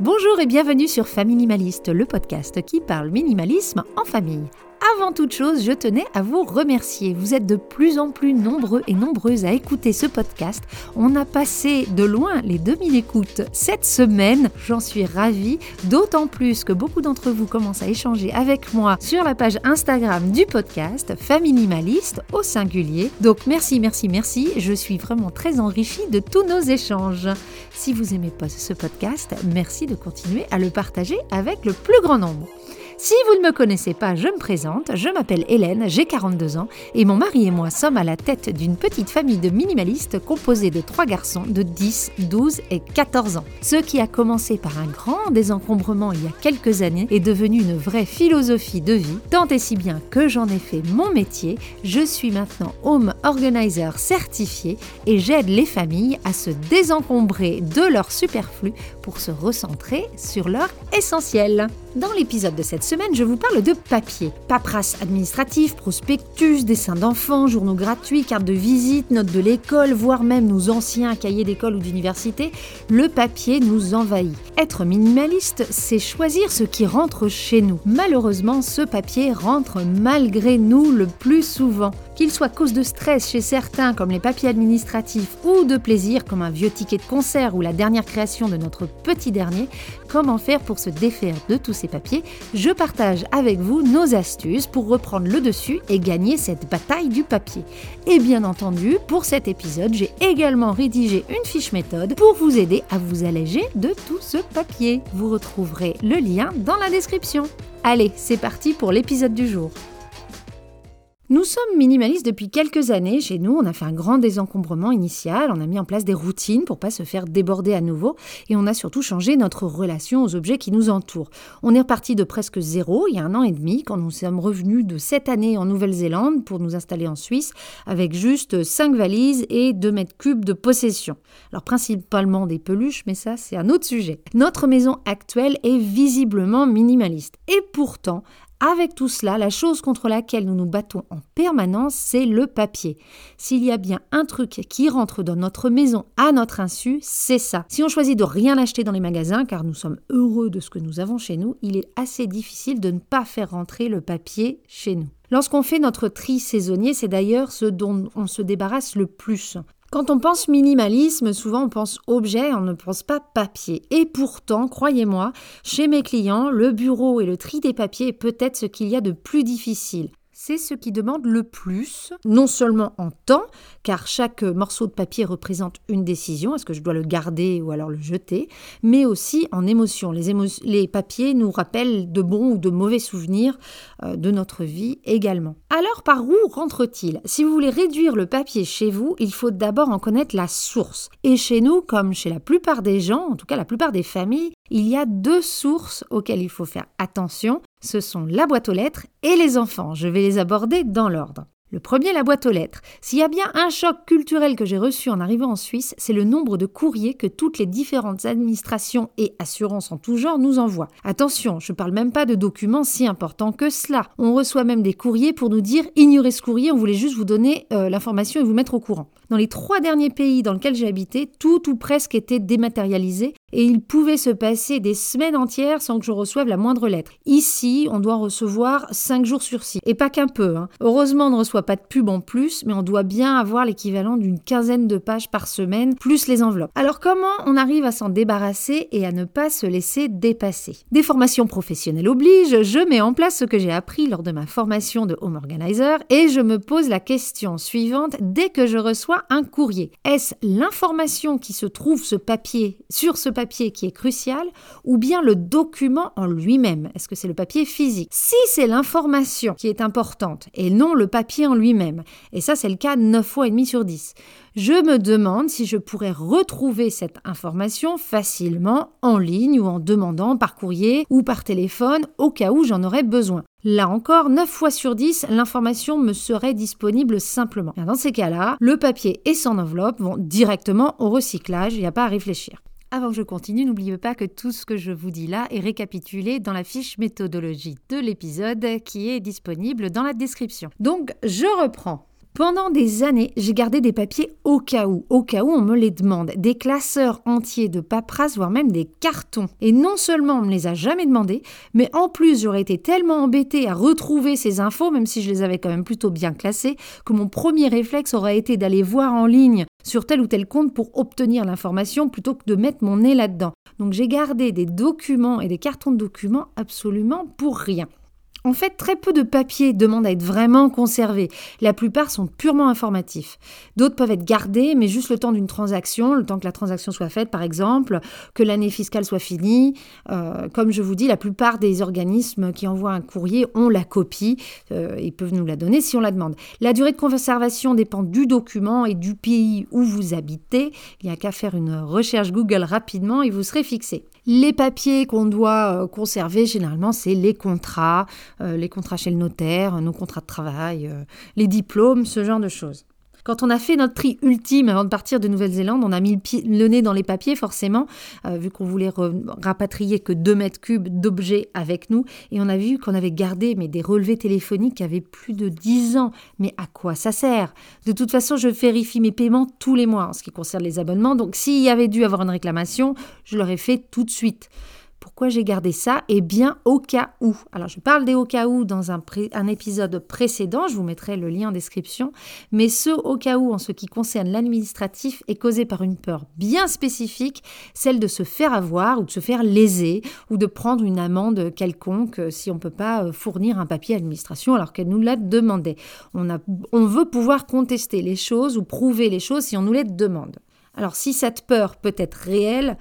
Bonjour et bienvenue sur Familimaliste, le podcast qui parle minimalisme en famille. Avant toute chose, je tenais à vous remercier. Vous êtes de plus en plus nombreux et nombreuses à écouter ce podcast. On a passé de loin les 2000 écoutes cette semaine. J'en suis ravie, d'autant plus que beaucoup d'entre vous commencent à échanger avec moi sur la page Instagram du podcast Familimaliste au singulier. Donc merci, merci, merci. Je suis vraiment très enrichie de tous nos échanges. Si vous aimez pas ce podcast, merci de continuer à le partager avec le plus grand nombre. Si vous ne me connaissez pas, je me présente, je m'appelle Hélène, j'ai 42 ans et mon mari et moi sommes à la tête d'une petite famille de minimalistes composée de trois garçons de 10, 12 et 14 ans. Ce qui a commencé par un grand désencombrement il y a quelques années est devenu une vraie philosophie de vie, tant et si bien que j'en ai fait mon métier, je suis maintenant home organizer certifié et j'aide les familles à se désencombrer de leur superflu pour se recentrer sur leur essentiel. Dans l'épisode de cette semaine, je vous parle de papier. Paperasse administrative, prospectus, dessins d'enfants, journaux gratuits, cartes de visite, notes de l'école, voire même nos anciens cahiers d'école ou d'université, le papier nous envahit. Être minimaliste, c'est choisir ce qui rentre chez nous. Malheureusement, ce papier rentre malgré nous le plus souvent. Qu'il soit cause de stress chez certains comme les papiers administratifs ou de plaisir comme un vieux ticket de concert ou la dernière création de notre petit dernier, comment faire pour se défaire de tous ces papiers? Je partage avec vous nos astuces pour reprendre le dessus et gagner cette bataille du papier. Et bien entendu, pour cet épisode, j'ai également rédigé une fiche méthode pour vous aider à vous alléger de tout ce papier. Vous retrouverez le lien dans la description. Allez, c'est parti pour l'épisode du jour. Nous sommes minimalistes depuis quelques années. Chez nous, on a fait un grand désencombrement initial, on a mis en place des routines pour pas se faire déborder à nouveau et on a surtout changé notre relation aux objets qui nous entourent. On est reparti de presque zéro il y a un an et demi quand nous sommes revenus de cette année en Nouvelle-Zélande pour nous installer en Suisse avec juste 5 valises et 2 mètres cubes de possession. Alors principalement des peluches, mais ça c'est un autre sujet. Notre maison actuelle est visiblement minimaliste et pourtant avec tout cela, la chose contre laquelle nous nous battons en permanence, c'est le papier. S'il y a bien un truc qui rentre dans notre maison à notre insu, c'est ça. Si on choisit de rien acheter dans les magasins, car nous sommes heureux de ce que nous avons chez nous, il est assez difficile de ne pas faire rentrer le papier chez nous. Lorsqu'on fait notre tri saisonnier, c'est d'ailleurs ce dont on se débarrasse le plus. Quand on pense minimalisme, souvent on pense objet, on ne pense pas papier. Et pourtant, croyez-moi, chez mes clients, le bureau et le tri des papiers est peut-être ce qu'il y a de plus difficile c'est ce qui demande le plus, non seulement en temps, car chaque morceau de papier représente une décision, est-ce que je dois le garder ou alors le jeter, mais aussi en émotion. Les, papiers nous rappellent de bons ou de mauvais souvenirs euh, de notre vie également. Alors par où rentre-t-il? Si vous voulez réduire le papier chez vous, il faut d'abord en connaître la source. Et chez nous, comme chez la plupart des gens, en tout cas la plupart des familles, il y a deux sources auxquelles il faut faire attention. Ce sont la boîte aux lettres et les enfants. Je vais les aborder dans l'ordre. Le premier, la boîte aux lettres. S'il y a bien un choc culturel que j'ai reçu en arrivant en Suisse, c'est le nombre de courriers que toutes les différentes administrations et assurances en tout genre nous envoient. Attention, je ne parle même pas de documents si importants que cela. On reçoit même des courriers pour nous dire ignorez ce courrier, on voulait juste vous donner euh, l'information et vous mettre au courant. Dans les trois derniers pays dans lesquels j'ai habité, tout ou presque était dématérialisé et il pouvait se passer des semaines entières sans que je reçoive la moindre lettre. Ici, on doit recevoir cinq jours sur six. Et pas qu'un peu. Hein. Heureusement, on ne reçoit pas de pub en plus, mais on doit bien avoir l'équivalent d'une quinzaine de pages par semaine, plus les enveloppes. Alors comment on arrive à s'en débarrasser et à ne pas se laisser dépasser? Des formations professionnelles obligent, je mets en place ce que j'ai appris lors de ma formation de Home Organizer et je me pose la question suivante dès que je reçois un courrier. Est-ce l'information qui se trouve ce papier sur ce papier qui est crucial ou bien le document en lui-même Est-ce que c'est le papier physique? Si c'est l'information qui est importante et non le papier en lui-même, et ça c'est le cas 9 fois et demi sur 10, je me demande si je pourrais retrouver cette information facilement en ligne ou en demandant par courrier ou par téléphone au cas où j'en aurais besoin. Là encore, 9 fois sur 10, l'information me serait disponible simplement. Dans ces cas-là, le papier et son enveloppe vont directement au recyclage, il n'y a pas à réfléchir. Avant que je continue, n'oubliez pas que tout ce que je vous dis là est récapitulé dans la fiche méthodologie de l'épisode qui est disponible dans la description. Donc, je reprends. Pendant des années, j'ai gardé des papiers au cas où, au cas où on me les demande, des classeurs entiers de paperasse, voire même des cartons. Et non seulement on me les a jamais demandés, mais en plus j'aurais été tellement embêtée à retrouver ces infos, même si je les avais quand même plutôt bien classées, que mon premier réflexe aurait été d'aller voir en ligne sur tel ou tel compte pour obtenir l'information plutôt que de mettre mon nez là-dedans. Donc j'ai gardé des documents et des cartons de documents absolument pour rien. En fait, très peu de papiers demandent à être vraiment conservés. La plupart sont purement informatifs. D'autres peuvent être gardés, mais juste le temps d'une transaction, le temps que la transaction soit faite, par exemple, que l'année fiscale soit finie. Euh, comme je vous dis, la plupart des organismes qui envoient un courrier ont la copie. Euh, ils peuvent nous la donner si on la demande. La durée de conservation dépend du document et du pays où vous habitez. Il n'y a qu'à faire une recherche Google rapidement et vous serez fixé. Les papiers qu'on doit euh, conserver, généralement, c'est les contrats, euh, les contrats chez le notaire, nos contrats de travail, euh, les diplômes, ce genre de choses. Quand on a fait notre tri ultime avant de partir de Nouvelle-Zélande, on a mis le, nez dans les papiers forcément, vu qu'on voulait rapatrier que 2 mètres cubes d'objets avec nous. Et on a vu qu'on avait gardé mais des relevés téléphoniques qui avaient plus de 10 ans. Mais à quoi ça sert? De toute façon, je vérifie mes paiements tous les mois en ce qui concerne les abonnements. Donc s'il y avait dû avoir une réclamation, je l'aurais fait tout de suite. Pourquoi j'ai gardé ça Eh bien, au cas où. Alors, je parle des au cas où dans un, épisode précédent, je vous mettrai le lien en description, mais ce au cas où en ce qui concerne l'administratif est causé par une peur bien spécifique, celle de se faire avoir ou de se faire léser ou de prendre une amende quelconque si on ne peut pas euh, fournir un papier à l'administration alors qu'elle nous l'a demandé. On veut pouvoir contester les choses ou prouver les choses si on nous les demande. Alors, si cette peur peut être réelle,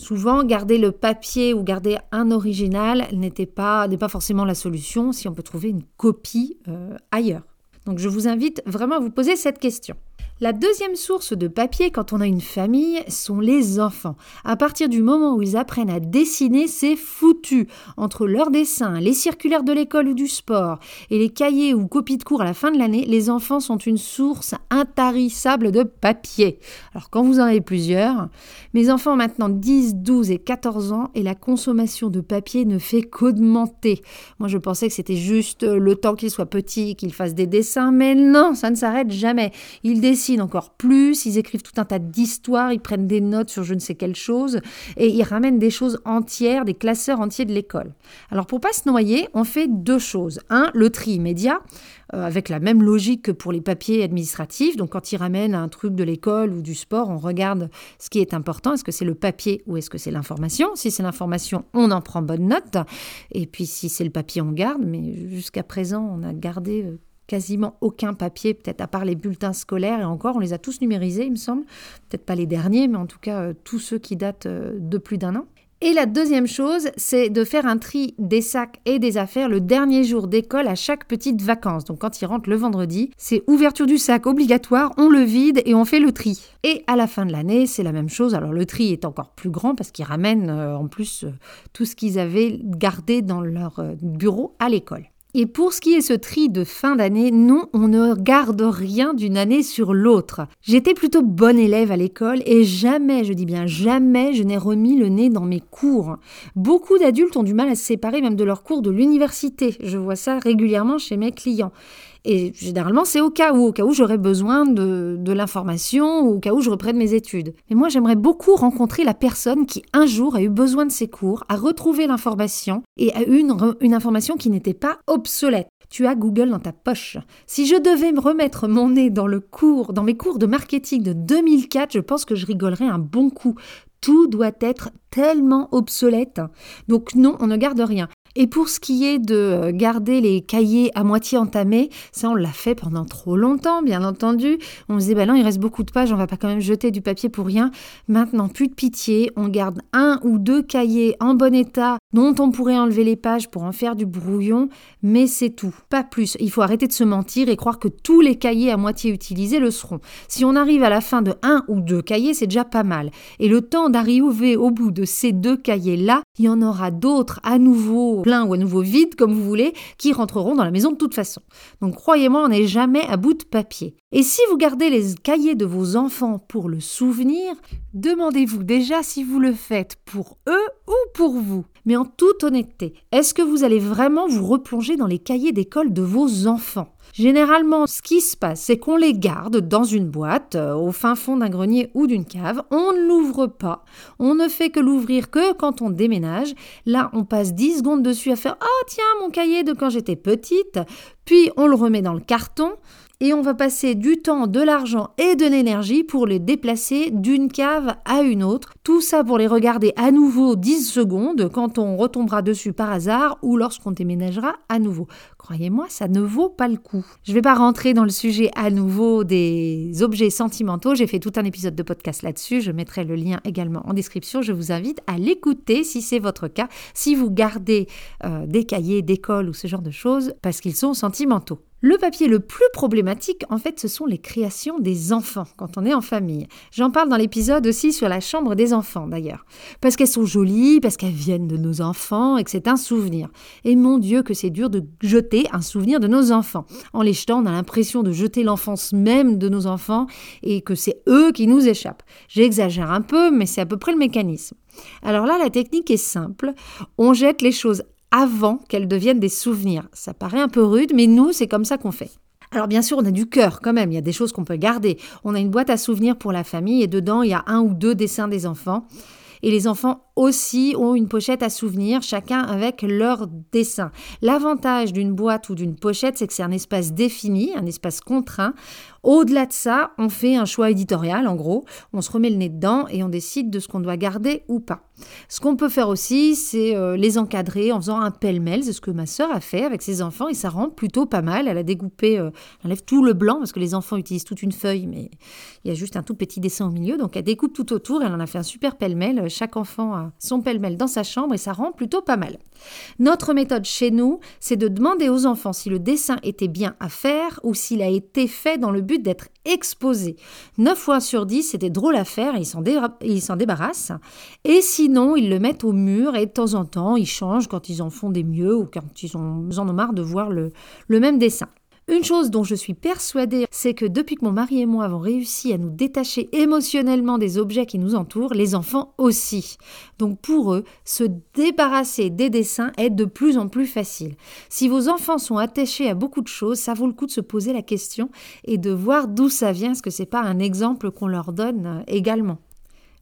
Souvent, garder le papier ou garder un original n'est pas forcément la solution si on peut trouver une copie euh, ailleurs. Donc je vous invite vraiment à vous poser cette question. La deuxième source de papier quand on a une famille sont les enfants. À partir du moment où ils apprennent à dessiner, c'est foutu. Entre leurs dessins, les circulaires de l'école ou du sport et les cahiers ou copies de cours à la fin de l'année, les enfants sont une source intarissable de papier. Alors quand vous en avez plusieurs, mes enfants ont maintenant 10, 12 et 14 ans et la consommation de papier ne fait qu'augmenter. Moi je pensais que c'était juste le temps qu'ils soient petits, qu'ils fassent des dessins, mais non, ça ne s'arrête jamais. Ils dessinent encore plus, ils écrivent tout un tas d'histoires, ils prennent des notes sur je ne sais quelle chose et ils ramènent des choses entières, des classeurs entiers de l'école. Alors pour pas se noyer, on fait deux choses. Un, le tri immédiat, euh, avec la même logique que pour les papiers administratifs. Donc quand ils ramènent un truc de l'école ou du sport, on regarde ce qui est important. Est-ce que c'est le papier ou est-ce que c'est l'information? Si c'est l'information, on en prend bonne note. Et puis si c'est le papier, on garde. Mais jusqu'à présent, on a gardé euh, quasiment aucun papier, peut-être à part les bulletins scolaires, et encore, on les a tous numérisés, il me semble. Peut-être pas les derniers, mais en tout cas, euh, tous ceux qui datent euh, de plus d'un an. Et la deuxième chose, c'est de faire un tri des sacs et des affaires le dernier jour d'école à chaque petite vacances. Donc quand ils rentrent le vendredi, c'est ouverture du sac obligatoire, on le vide et on fait le tri. Et à la fin de l'année, c'est la même chose. Alors le tri est encore plus grand parce qu'ils ramènent euh, en plus tout ce qu'ils avaient gardé dans leur bureau à l'école. Et pour ce qui est ce tri de fin d'année, non, on ne garde rien d'une année sur l'autre. J'étais plutôt bonne élève à l'école et jamais, je dis bien jamais, je n'ai remis le nez dans mes cours. Beaucoup d'adultes ont du mal à se séparer même de leurs cours de l'université. Je vois ça régulièrement chez mes clients. Et généralement, c'est au cas où, au cas où j'aurais besoin de, l'information ou au cas où je reprenne mes études. Mais moi, j'aimerais beaucoup rencontrer la personne qui un jour a eu besoin de ses cours, a retrouvé l'information et a eu une, une information qui n'était pas obsolète. Tu as Google dans ta poche. Si je devais me remettre mon nez dans le cours, dans mes cours de marketing de 2004, je pense que je rigolerais un bon coup. Tout doit être tellement obsolète. Donc non, on ne garde rien. Et pour ce qui est de euh, garder les cahiers à moitié entamés, ça on l'a fait pendant trop longtemps, bien entendu. On se disait, bah non, il reste beaucoup de pages, on va pas quand même jeter du papier pour rien. Maintenant, plus de pitié, on garde un ou deux cahiers en bon état dont on pourrait enlever les pages pour en faire du brouillon, mais c'est tout, pas plus. Il faut arrêter de se mentir et croire que tous les cahiers à moitié utilisés le seront. Si on arrive à la fin de un ou deux cahiers, c'est déjà pas mal. Et le temps d'arriver au bout de ces deux cahiers-là, il y en aura d'autres à nouveau plein ou à nouveau vide, comme vous voulez, qui rentreront dans la maison de toute façon. Donc croyez-moi, on n'est jamais à bout de papier. Et si vous gardez les cahiers de vos enfants pour le souvenir, demandez-vous déjà si vous le faites pour eux ou pour vous. Mais en toute honnêteté, est-ce que vous allez vraiment vous replonger dans les cahiers d'école de vos enfants? Généralement, ce qui se passe, c'est qu'on les garde dans une boîte, euh, au fin fond d'un grenier ou d'une cave. On ne l'ouvre pas. On ne fait que l'ouvrir que quand on déménage. Là, on passe 10 secondes dessus à faire Ah, oh, tiens, mon cahier de quand j'étais petite. Puis on le remet dans le carton et on va passer du temps, de l'argent et de l'énergie pour les déplacer d'une cave à une autre. Tout ça pour les regarder à nouveau 10 secondes quand on retombera dessus par hasard ou lorsqu'on déménagera à nouveau. Croyez-moi, ça ne vaut pas le coup. Je ne vais pas rentrer dans le sujet à nouveau des objets sentimentaux. J'ai fait tout un épisode de podcast là-dessus. Je mettrai le lien également en description. Je vous invite à l'écouter si c'est votre cas, si vous gardez euh, des cahiers d'école ou ce genre de choses parce qu'ils sont sentimentaux. Le papier le plus problématique, en fait, ce sont les créations des enfants quand on est en famille. J'en parle dans l'épisode aussi sur la chambre des enfants, d'ailleurs. Parce qu'elles sont jolies, parce qu'elles viennent de nos enfants et que c'est un souvenir. Et mon Dieu, que c'est dur de jeter un souvenir de nos enfants. En les jetant, on a l'impression de jeter l'enfance même de nos enfants et que c'est eux qui nous échappent. J'exagère un peu, mais c'est à peu près le mécanisme. Alors là, la technique est simple. On jette les choses avant qu'elles deviennent des souvenirs. Ça paraît un peu rude, mais nous, c'est comme ça qu'on fait. Alors bien sûr, on a du cœur quand même, il y a des choses qu'on peut garder. On a une boîte à souvenirs pour la famille et dedans, il y a un ou deux dessins des enfants. Et les enfants aussi ont une pochette à souvenirs, chacun avec leur dessin. L'avantage d'une boîte ou d'une pochette, c'est que c'est un espace défini, un espace contraint. Au-delà de ça, on fait un choix éditorial, en gros. On se remet le nez dedans et on décide de ce qu'on doit garder ou pas. Ce qu'on peut faire aussi, c'est euh, les encadrer en faisant un pêle-mêle. C'est ce que ma sœur a fait avec ses enfants et ça rend plutôt pas mal. Elle a découpé, euh, elle enlève tout le blanc parce que les enfants utilisent toute une feuille, mais il y a juste un tout petit dessin au milieu. Donc elle découpe tout autour. Elle en a fait un super pêle-mêle. Chaque enfant a son pêle-mêle dans sa chambre et ça rend plutôt pas mal. Notre méthode chez nous, c'est de demander aux enfants si le dessin était bien à faire ou s'il a été fait dans le but d'être exposé. 9 fois sur 10, c'était drôle à faire et ils s'en débarrassent. Et sinon, ils le mettent au mur et de temps en temps, ils changent quand ils en font des mieux ou quand ils ont, besoin de marre de voir le même dessin. Une chose dont je suis persuadée, c'est que depuis que mon mari et moi avons réussi à nous détacher émotionnellement des objets qui nous entourent, les enfants aussi. Donc pour eux, se débarrasser des dessins est de plus en plus facile. Si vos enfants sont attachés à beaucoup de choses, ça vaut le coup de se poser la question et de voir d'où ça vient, est-ce que c'est pas un exemple qu'on leur donne euh, également.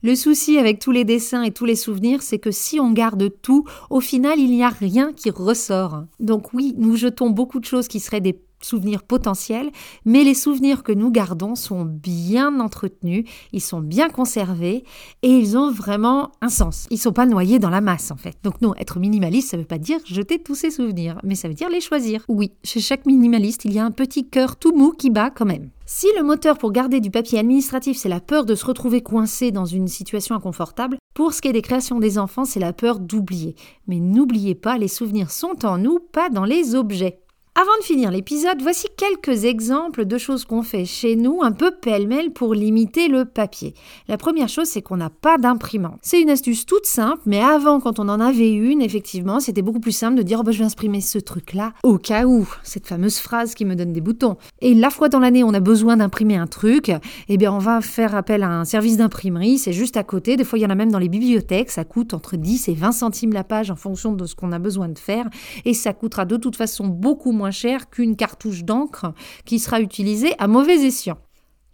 Le souci avec tous les dessins et tous les souvenirs, c'est que si on garde tout, au final, il n'y a rien qui ressort. Donc oui, nous jetons beaucoup de choses qui seraient des souvenirs potentiels, mais les souvenirs que nous gardons sont bien entretenus, ils sont bien conservés et ils ont vraiment un sens. Ils sont pas noyés dans la masse en fait. Donc non, être minimaliste, ça veut pas dire jeter tous ces souvenirs, mais ça veut dire les choisir. Oui, chez chaque minimaliste, il y a un petit cœur tout mou qui bat quand même. Si le moteur pour garder du papier administratif, c'est la peur de se retrouver coincé dans une situation inconfortable, pour ce qui est des créations des enfants, c'est la peur d'oublier. Mais n'oubliez pas, les souvenirs sont en nous, pas dans les objets. Avant de finir l'épisode, voici quelques exemples de choses qu'on fait chez nous un peu pêle-mêle pour limiter le papier. La première chose, c'est qu'on n'a pas d'imprimante. C'est une astuce toute simple, mais avant, quand on en avait une, effectivement, c'était beaucoup plus simple de dire oh, bah, je vais imprimer ce truc-là au cas où. Cette fameuse phrase qui me donne des boutons. Et la fois dans l'année, on a besoin d'imprimer un truc, eh bien, on va faire appel à un service d'imprimerie. C'est juste à côté. Des fois, il y en a même dans les bibliothèques. Ça coûte entre 10 et 20 centimes la page en fonction de ce qu'on a besoin de faire. Et ça coûtera de toute façon beaucoup moins cher qu'une cartouche d'encre qui sera utilisée à mauvais escient.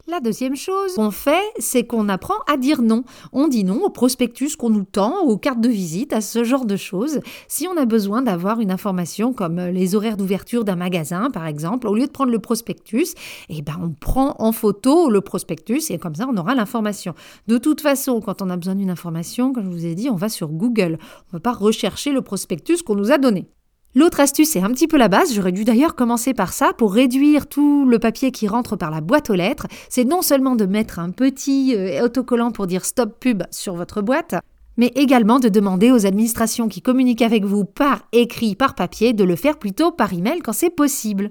La deuxième chose qu'on fait, c'est qu'on apprend à dire non. On dit non au prospectus qu'on nous tend, aux cartes de visite, à ce genre de choses. Si on a besoin d'avoir une information comme les horaires d'ouverture d'un magasin, par exemple, au lieu de prendre le prospectus, eh ben on prend en photo le prospectus et comme ça on aura l'information. De toute façon, quand on a besoin d'une information, comme je vous ai dit, on va sur Google. On ne va pas rechercher le prospectus qu'on nous a donné. L'autre astuce est un petit peu la base, j'aurais dû d'ailleurs commencer par ça pour réduire tout le papier qui rentre par la boîte aux lettres. C'est non seulement de mettre un petit euh, autocollant pour dire stop pub sur votre boîte, mais également de demander aux administrations qui communiquent avec vous par écrit, par papier, de le faire plutôt par email quand c'est possible.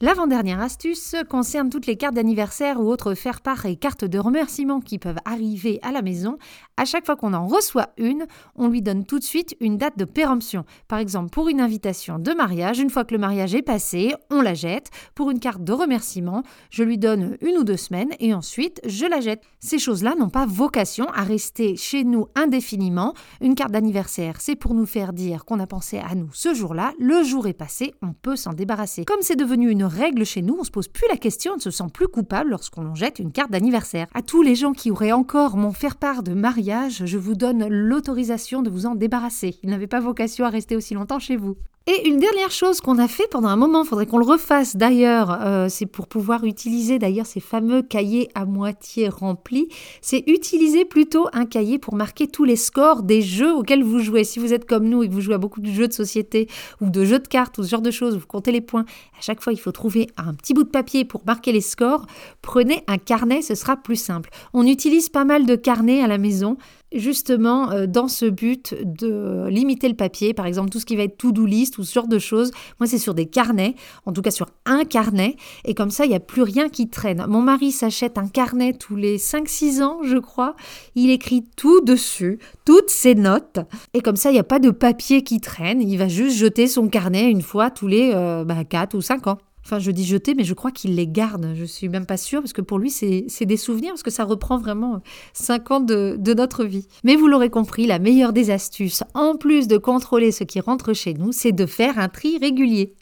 L'avant-dernière astuce concerne toutes les cartes d'anniversaire ou autres faire-part et cartes de remerciement qui peuvent arriver à la maison. À chaque fois qu'on en reçoit une, on lui donne tout de suite une date de péremption. Par exemple, pour une invitation de mariage, une fois que le mariage est passé, on la jette. Pour une carte de remerciement, je lui donne une ou deux semaines et ensuite je la jette. Ces choses-là n'ont pas vocation à rester chez nous indéfiniment. Une carte d'anniversaire, c'est pour nous faire dire qu'on a pensé à nous ce jour-là. Le jour est passé, on peut s'en débarrasser. Comme c'est devenu une règle chez nous, on se pose plus la question, on ne se sent plus coupable lorsqu'on jette une carte d'anniversaire. À tous les gens qui auraient encore mon faire-part de mariage, je vous donne l'autorisation de vous en débarrasser. Il n'avait pas vocation à rester aussi longtemps chez vous. Et une dernière chose qu'on a fait pendant un moment, il faudrait qu'on le refasse d'ailleurs, euh, c'est pour pouvoir utiliser d'ailleurs ces fameux cahiers à moitié remplis, c'est utiliser plutôt un cahier pour marquer tous les scores des jeux auxquels vous jouez. Si vous êtes comme nous et que vous jouez à beaucoup de jeux de société ou de jeux de cartes ou ce genre de choses, vous comptez les points, à chaque fois il faut trouver un petit bout de papier pour marquer les scores, prenez un carnet, ce sera plus simple. On utilise pas mal de carnets à la maison, justement euh, dans ce but de limiter le papier, par exemple tout ce qui va être to-do list ou ce genre de choses. Moi, c'est sur des carnets, en tout cas sur un carnet, et comme ça, il n'y a plus rien qui traîne. Mon mari s'achète un carnet tous les 5-6 ans, je crois. Il écrit tout dessus, toutes ses notes, et comme ça, il n'y a pas de papier qui traîne. Il va juste jeter son carnet une fois tous les 4 euh, bah, ou 5 ans. Enfin, je dis jeter, mais je crois qu'il les garde. Je suis même pas sûre, parce que pour lui, c'est des souvenirs, parce que ça reprend vraiment cinq ans de, de notre vie. Mais vous l'aurez compris, la meilleure des astuces, en plus de contrôler ce qui rentre chez nous, c'est de faire un tri régulier.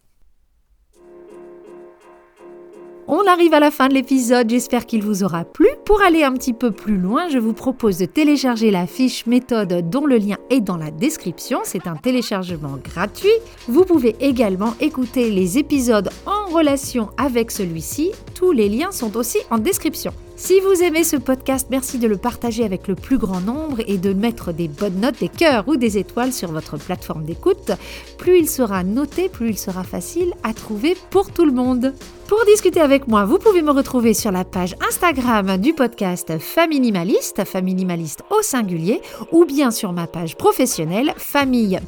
On arrive à la fin de l'épisode, j'espère qu'il vous aura plu. Pour aller un petit peu plus loin, je vous propose de télécharger la fiche méthode dont le lien est dans la description. C'est un téléchargement gratuit. Vous pouvez également écouter les épisodes en relation avec celui-ci. Tous les liens sont aussi en description. Si vous aimez ce podcast, merci de le partager avec le plus grand nombre et de mettre des bonnes notes, des cœurs ou des étoiles sur votre plateforme d'écoute. Plus il sera noté, plus il sera facile à trouver pour tout le monde. Pour discuter avec moi, vous pouvez me retrouver sur la page Instagram du podcast Faminimaliste, Faminimaliste au singulier, ou bien sur ma page professionnelle famille.o.suisse.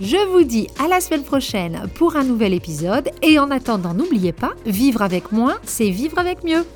Je vous dis à la semaine prochaine pour un nouvel épisode et en attendant, n'oubliez pas, vivre avec moins, c'est vivre avec mieux.